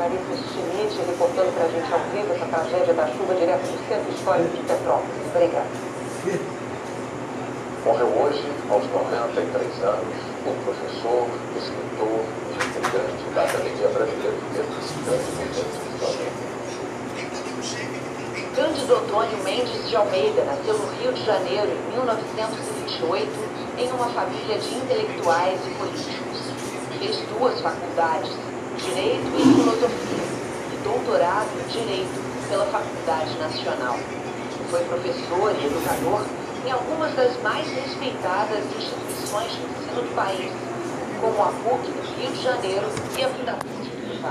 Larissa Schmidt reportando para a gente ao vivo essa tragédia da chuva direto do centro histórico de Petrópolis. Obrigada. Morreu hoje, aos 93 anos, o professor, escritor e integrante da Academia Brasileira de Letras, Cândido Antônio Mendes de Almeida nasceu no Rio de Janeiro em 1928 em uma família de intelectuais e políticos. Fez duas faculdades, Direito e Filosofia, e doutorado em Direito pela Faculdade Nacional. Foi professor e educador em algumas das mais respeitadas instituições de ensino do país, como a PUC do Rio de Janeiro e a Fundação.